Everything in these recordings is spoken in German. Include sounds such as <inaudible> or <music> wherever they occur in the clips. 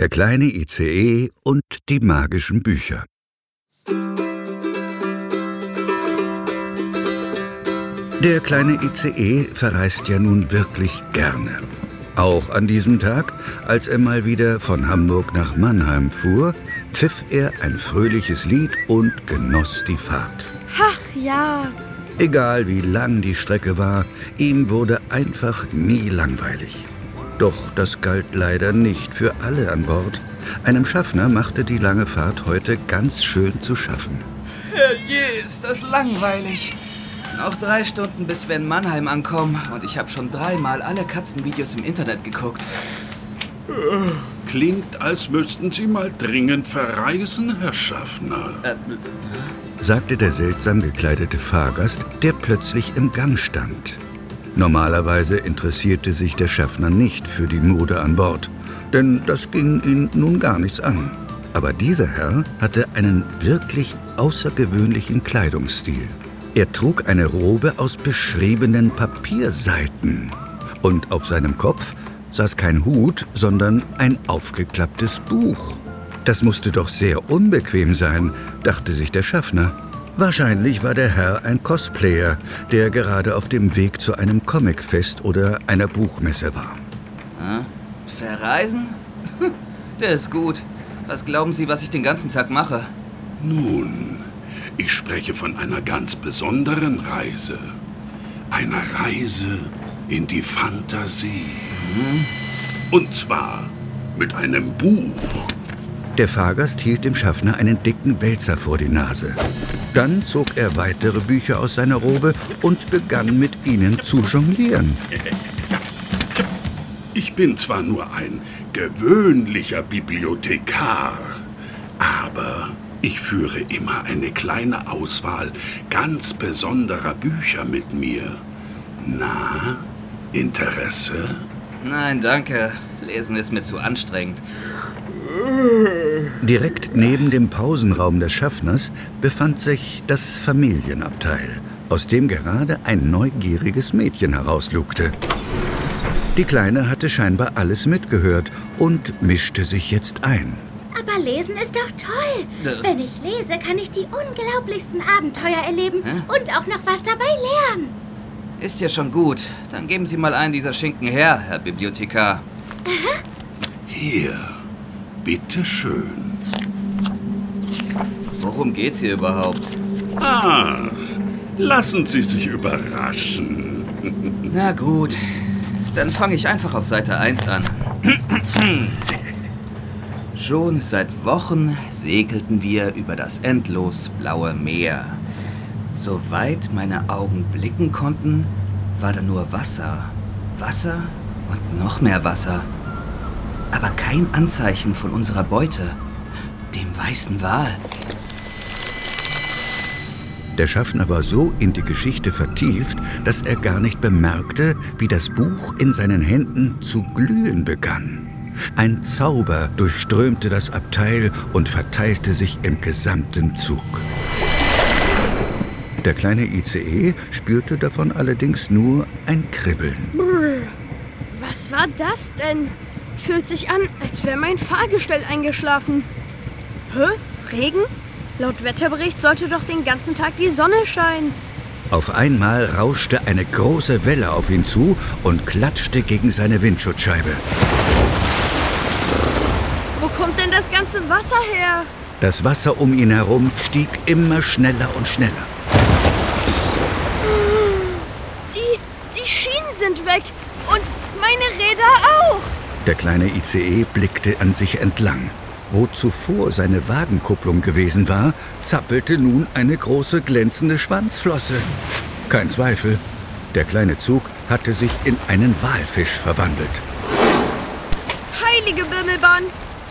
Der kleine ICE und die magischen Bücher. Der kleine ICE verreist ja nun wirklich gerne. Auch an diesem Tag, als er mal wieder von Hamburg nach Mannheim fuhr, pfiff er ein fröhliches Lied und genoss die Fahrt. Ach ja. Egal wie lang die Strecke war, ihm wurde einfach nie langweilig. Doch das galt leider nicht für alle an Bord. Einem Schaffner machte die lange Fahrt heute ganz schön zu schaffen. Herrje, ist das langweilig. Noch drei Stunden, bis wir in Mannheim ankommen. Und ich habe schon dreimal alle Katzenvideos im Internet geguckt. Klingt, als müssten Sie mal dringend verreisen, Herr Schaffner. Äh, sagte der seltsam gekleidete Fahrgast, der plötzlich im Gang stand. Normalerweise interessierte sich der Schaffner nicht für die Mode an Bord, denn das ging ihn nun gar nichts an. Aber dieser Herr hatte einen wirklich außergewöhnlichen Kleidungsstil. Er trug eine Robe aus beschriebenen Papierseiten. Und auf seinem Kopf saß kein Hut, sondern ein aufgeklapptes Buch. Das musste doch sehr unbequem sein, dachte sich der Schaffner. Wahrscheinlich war der Herr ein Cosplayer, der gerade auf dem Weg zu einem Comicfest oder einer Buchmesse war. Hm? Verreisen? <laughs> Der ist gut. Was glauben Sie, was ich den ganzen Tag mache? Nun, ich spreche von einer ganz besonderen Reise. Einer Reise in die Fantasie. Mhm. Und zwar mit einem Buch. Der Fahrgast hielt dem Schaffner einen dicken Wälzer vor die Nase. Dann zog er weitere Bücher aus seiner Robe und begann mit ihnen zu jonglieren. Ich bin zwar nur ein gewöhnlicher Bibliothekar, aber ich führe immer eine kleine Auswahl ganz besonderer Bücher mit mir. Na, Interesse? Nein, danke. Lesen ist mir zu anstrengend. Direkt neben dem Pausenraum des Schaffners befand sich das Familienabteil, aus dem gerade ein neugieriges Mädchen herauslugte. Die Kleine hatte scheinbar alles mitgehört und mischte sich jetzt ein. Aber lesen ist doch toll. Äh. Wenn ich lese, kann ich die unglaublichsten Abenteuer erleben Hä? und auch noch was dabei lernen. Ist ja schon gut. Dann geben Sie mal einen dieser Schinken her, Herr Bibliothekar. Hier, bitteschön. Worum geht's hier überhaupt? Ah, lassen Sie sich überraschen. <laughs> Na gut, dann fange ich einfach auf Seite 1 an. Schon seit Wochen segelten wir über das endlos blaue Meer. Soweit meine Augen blicken konnten, war da nur Wasser, Wasser und noch mehr Wasser. Aber kein Anzeichen von unserer Beute, dem weißen Wal. Der Schaffner war so in die Geschichte vertieft, dass er gar nicht bemerkte, wie das Buch in seinen Händen zu glühen begann. Ein Zauber durchströmte das Abteil und verteilte sich im gesamten Zug. Der kleine ICE spürte davon allerdings nur ein Kribbeln. Was war das denn? Fühlt sich an, als wäre mein Fahrgestell eingeschlafen. Hä? Regen? Laut Wetterbericht sollte doch den ganzen Tag die Sonne scheinen. Auf einmal rauschte eine große Welle auf ihn zu und klatschte gegen seine Windschutzscheibe. Wo kommt denn das ganze Wasser her? Das Wasser um ihn herum stieg immer schneller und schneller. Die, die Schienen sind weg und meine Räder auch. Der kleine ICE blickte an sich entlang. Wo zuvor seine Wagenkupplung gewesen war, zappelte nun eine große glänzende Schwanzflosse. Kein Zweifel, der kleine Zug hatte sich in einen Walfisch verwandelt. Heilige Bimmelbahn.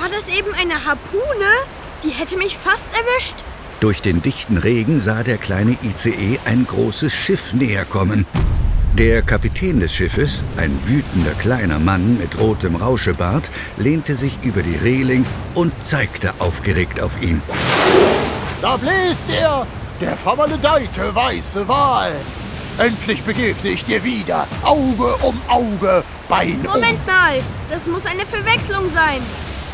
War das eben eine Harpune? Die hätte mich fast erwischt. Durch den dichten Regen sah der kleine ICE ein großes Schiff näher kommen. Der Kapitän des Schiffes, ein wütender kleiner Mann mit rotem Rauschebart, lehnte sich über die Reling und zeigte aufgeregt auf ihn. Da bläst er, der vermaledeite weiße Wal. Endlich begegne ich dir wieder, Auge um Auge, Bein um... Moment mal, das muss eine Verwechslung sein.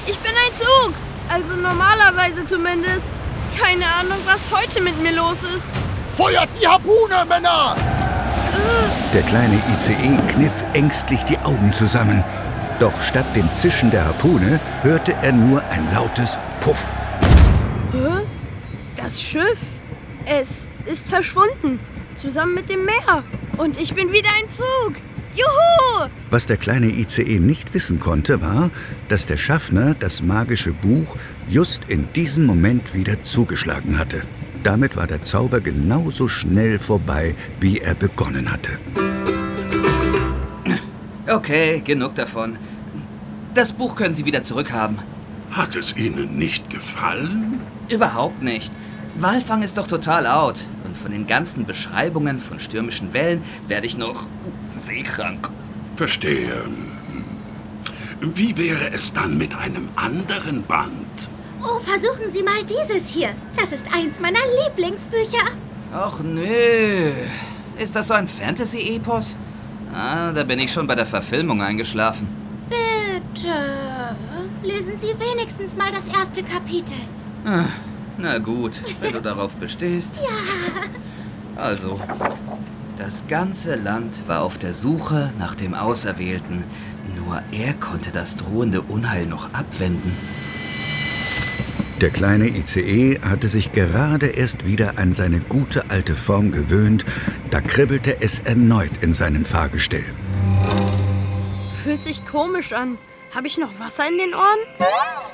Ich bin ein Zug. Also normalerweise zumindest. Keine Ahnung, was heute mit mir los ist. Feuert die Harpune, Männer! Der kleine ICE kniff ängstlich die Augen zusammen. Doch statt dem Zischen der Harpune hörte er nur ein lautes Puff. Hä? Das Schiff. Es ist verschwunden. Zusammen mit dem Meer. Und ich bin wieder ein Zug. Juhu! Was der kleine ICE nicht wissen konnte, war, dass der Schaffner das magische Buch just in diesem Moment wieder zugeschlagen hatte. Damit war der Zauber genauso schnell vorbei, wie er begonnen hatte. Okay, genug davon. Das Buch können Sie wieder zurückhaben. Hat es Ihnen nicht gefallen? Überhaupt nicht. Walfang ist doch total out. Und von den ganzen Beschreibungen von stürmischen Wellen werde ich noch seekrank. Verstehe. Wie wäre es dann mit einem anderen Band? Oh, versuchen Sie mal dieses hier. Das ist eins meiner Lieblingsbücher. Ach nö. Ist das so ein Fantasy-Epos? Ah, da bin ich schon bei der Verfilmung eingeschlafen. Bitte. Lesen Sie wenigstens mal das erste Kapitel. Ah, na gut, wenn du <laughs> darauf bestehst. Ja. Also, das ganze Land war auf der Suche nach dem Auserwählten. Nur er konnte das drohende Unheil noch abwenden. Der kleine ICE hatte sich gerade erst wieder an seine gute alte Form gewöhnt, da kribbelte es erneut in seinem Fahrgestell. Fühlt sich komisch an. Habe ich noch Wasser in den Ohren?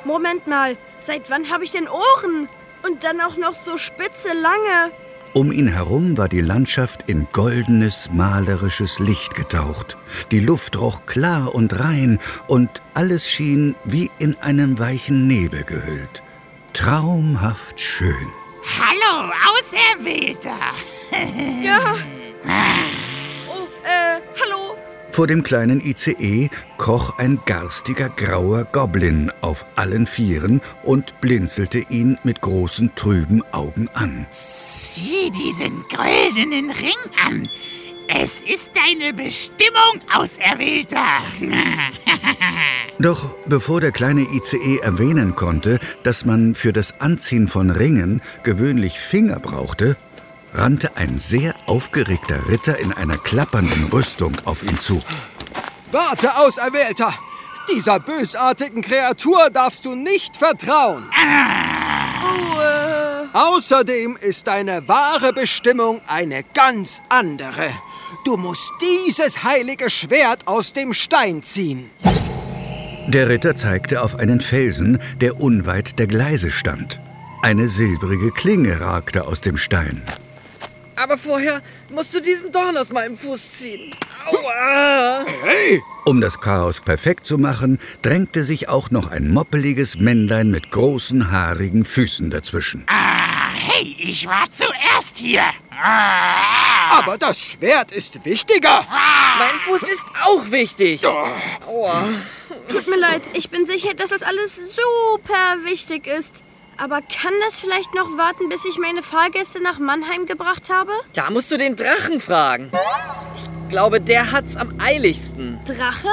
Moment mal, seit wann habe ich denn Ohren? Und dann auch noch so spitze, lange. Um ihn herum war die Landschaft in goldenes, malerisches Licht getaucht. Die Luft roch klar und rein und alles schien wie in einem weichen Nebel gehüllt. Traumhaft schön. Hallo, Auserwählter! <laughs> Ja. Oh, äh, hallo. Vor dem kleinen ICE kroch ein garstiger grauer Goblin auf allen Vieren und blinzelte ihn mit großen trüben Augen an. Sieh diesen goldenen Ring an. Es ist deine Bestimmung, Auserwählter. <laughs> Doch bevor der kleine ICE erwähnen konnte, dass man für das Anziehen von Ringen gewöhnlich Finger brauchte, rannte ein sehr aufgeregter Ritter in einer klappernden Rüstung auf ihn zu. Warte, Auserwählter! Dieser bösartigen Kreatur darfst du nicht vertrauen. Äh, Außerdem ist deine wahre Bestimmung eine ganz andere. Du musst dieses heilige Schwert aus dem Stein ziehen. Der Ritter zeigte auf einen Felsen, der unweit der Gleise stand. Eine silbrige Klinge ragte aus dem Stein. Aber vorher musst du diesen Dorn aus meinem Fuß ziehen. Aua! Um das Chaos perfekt zu machen, drängte sich auch noch ein moppeliges Männlein mit großen, haarigen Füßen dazwischen. Ah, hey, ich war zuerst hier. Ah, Aber das Schwert ist wichtiger. Mein Fuß ist auch wichtig. Aua. tut mir leid. Ich bin sicher, dass das alles super wichtig ist. Aber kann das vielleicht noch warten, bis ich meine Fahrgäste nach Mannheim gebracht habe? Da musst du den Drachen fragen. Ich glaube, der hat's am eiligsten. Drache?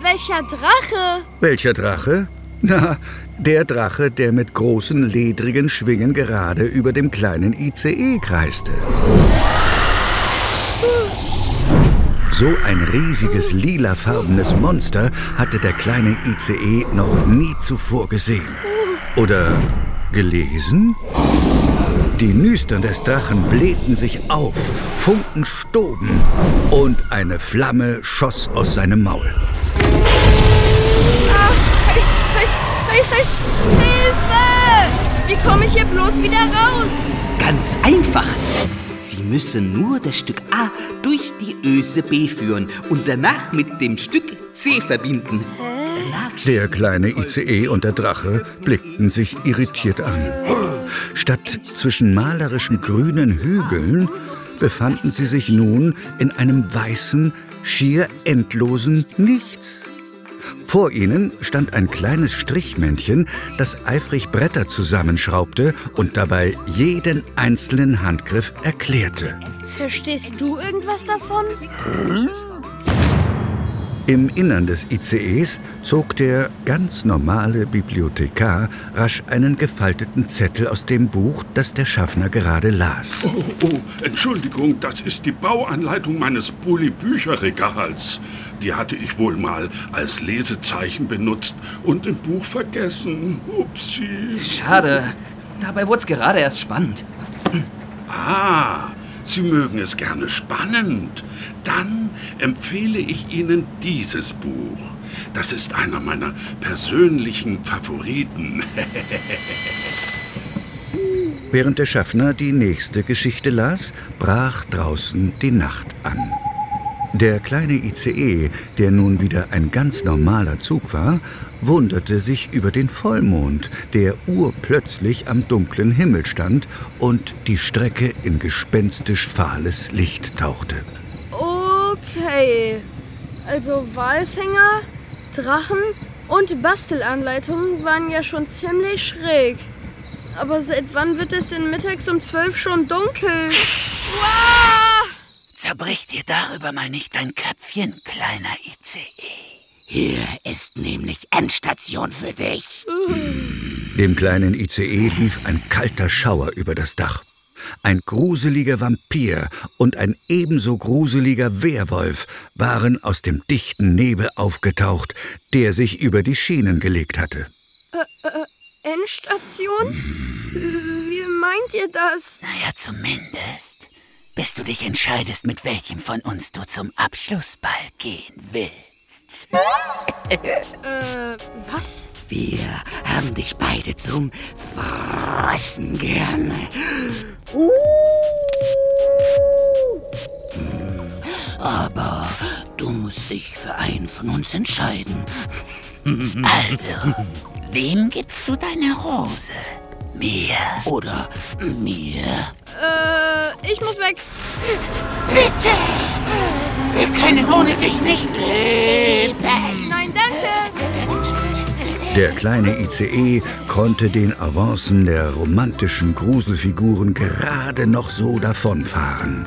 Welcher Drache? Welcher Drache? <laughs> Na, der Drache, der mit großen, ledrigen Schwingen gerade über dem kleinen ICE kreiste. So ein riesiges lilafarbenes Monster hatte der kleine ICE noch nie zuvor gesehen. Oder gelesen? Die Nüstern des Drachen blähten sich auf, Funken stoben und eine Flamme schoss aus seinem Maul. Heiß, heiß, heiß. Hilfe! Wie komme ich hier bloß wieder raus? Ganz einfach. Sie müssen nur das Stück A durch die Öse B führen und danach mit dem Stück C verbinden. Danach Der kleine ICE und der Drache blickten sich irritiert an. Statt zwischen malerischen grünen Hügeln befanden sie sich nun in einem weißen, schier endlosen Nichts. Vor ihnen stand ein kleines Strichmännchen, das eifrig Bretter zusammenschraubte und dabei jeden einzelnen Handgriff erklärte. Verstehst du irgendwas davon? Im Innern des ICEs zog der ganz normale Bibliothekar rasch einen gefalteten Zettel aus dem Buch, das der Schaffner gerade las. Oh, oh, Entschuldigung, das ist die Bauanleitung meines Bulli-Bücherregals. Die hatte ich wohl mal als Lesezeichen benutzt und im Buch vergessen. Upsi. Schade. Dabei wurde es gerade erst spannend. Ah, Sie mögen es gerne spannend. Dann empfehle ich Ihnen dieses Buch. Das ist einer meiner persönlichen Favoriten. <laughs> Während der Schaffner die nächste Geschichte las, brach draußen die Nacht an. Der kleine ICE, der nun wieder ein ganz normaler Zug war, wunderte sich über den Vollmond, der urplötzlich am dunklen Himmel stand und die Strecke in gespenstisch fahles Licht tauchte. Also Walfänger, Drachen und Bastelanleitungen waren ja schon ziemlich schräg. Aber seit wann wird es denn mittags um zwölf schon dunkel? Wow! Zerbrich dir darüber mal nicht dein Köpfchen, kleiner ICE. Hier ist nämlich Endstation für dich. Dem kleinen ICE lief ein kalter Schauer über das Dach. Ein gruseliger Vampir und ein ebenso gruseliger Werwolf waren aus dem dichten Nebel aufgetaucht, der sich über die Schienen gelegt hatte. Äh, äh, Endstation? Wie meint ihr das? Naja, zumindest. Bis du dich entscheidest, mit welchem von uns du zum Abschlussball gehen willst. Äh, was? Wir haben dich beide zum Fressen gerne. Hm, Aber du musst dich für einen von uns entscheiden. Also, wem gibst du deine Rose? Mir oder mir? Äh, ich muss weg. Bitte! Wir können ohne dich nicht leben. Nein, danke. Der kleine ICE konnte den Avancen der romantischen Gruselfiguren gerade noch so davonfahren.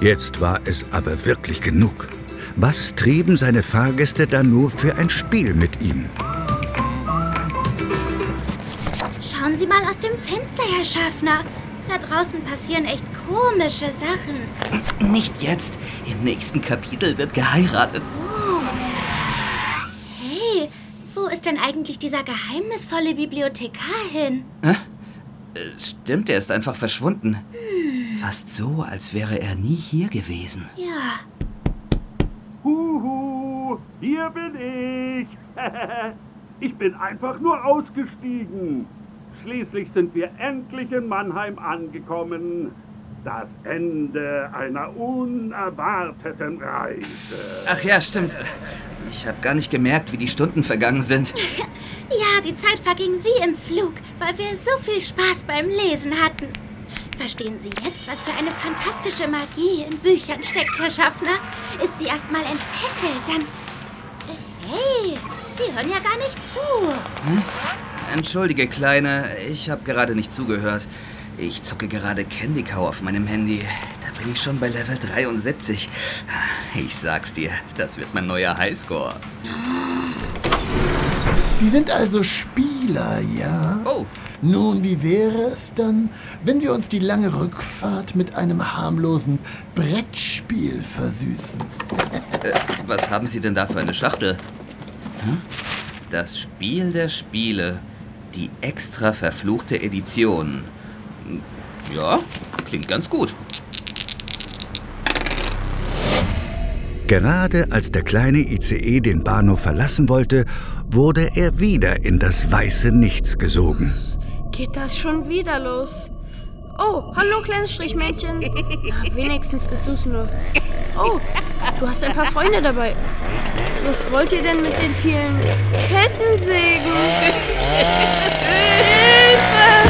Jetzt war es aber wirklich genug. Was trieben seine Fahrgäste da nur für ein Spiel mit ihm? Schauen Sie mal aus dem Fenster, Herr Schaffner. Da draußen passieren echt komische Sachen. Nicht jetzt. Im nächsten Kapitel wird geheiratet. Hey, wo ist denn eigentlich dieser geheimnisvolle Bibliothekar hin? Äh, Stimmt, er ist einfach verschwunden. Fast so, als wäre er nie hier gewesen. Ja. Huhu, hier bin ich. <laughs> ich bin einfach nur ausgestiegen. Schließlich sind wir endlich in Mannheim angekommen. Das Ende einer unerwarteten Reise. Ach ja, stimmt. Ich habe gar nicht gemerkt, wie die Stunden vergangen sind. <laughs> Ja, die Zeit verging wie im Flug, weil wir so viel Spaß beim Lesen hatten. Verstehen Sie jetzt, was für eine fantastische Magie in Büchern steckt, Herr Schaffner? Ist sie erst mal entfesselt, dann... Hey, Sie hören ja gar nicht zu. Entschuldige, Kleine, ich habe gerade nicht zugehört. Ich zucke gerade Candy Cow auf meinem Handy. Da bin ich schon bei Level 73. Ich sag's dir, das wird mein neuer Highscore. Sie sind also Spieler, ja? Oh, Nun, wie wäre es dann, wenn wir uns die lange Rückfahrt mit einem harmlosen Brettspiel versüßen? was haben Sie denn da für eine Schachtel? Hm? Das Spiel der Spiele. Die extra verfluchte Edition. Ja, klingt ganz gut. Gerade als der kleine ICE den Bahnhof verlassen wollte, wurde er wieder in das weiße Nichts gesogen. Geht das schon wieder los? Oh, hallo, kleines Strichmädchen. Na, wenigstens bist du's nur. Oh, du hast ein paar Freunde dabei. Was wollt ihr denn mit den vielen Kettensägen? <laughs> Hilfe!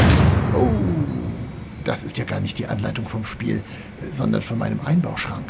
Das ist ja gar nicht die Anleitung vom Spiel, sondern von meinem Einbauschrank.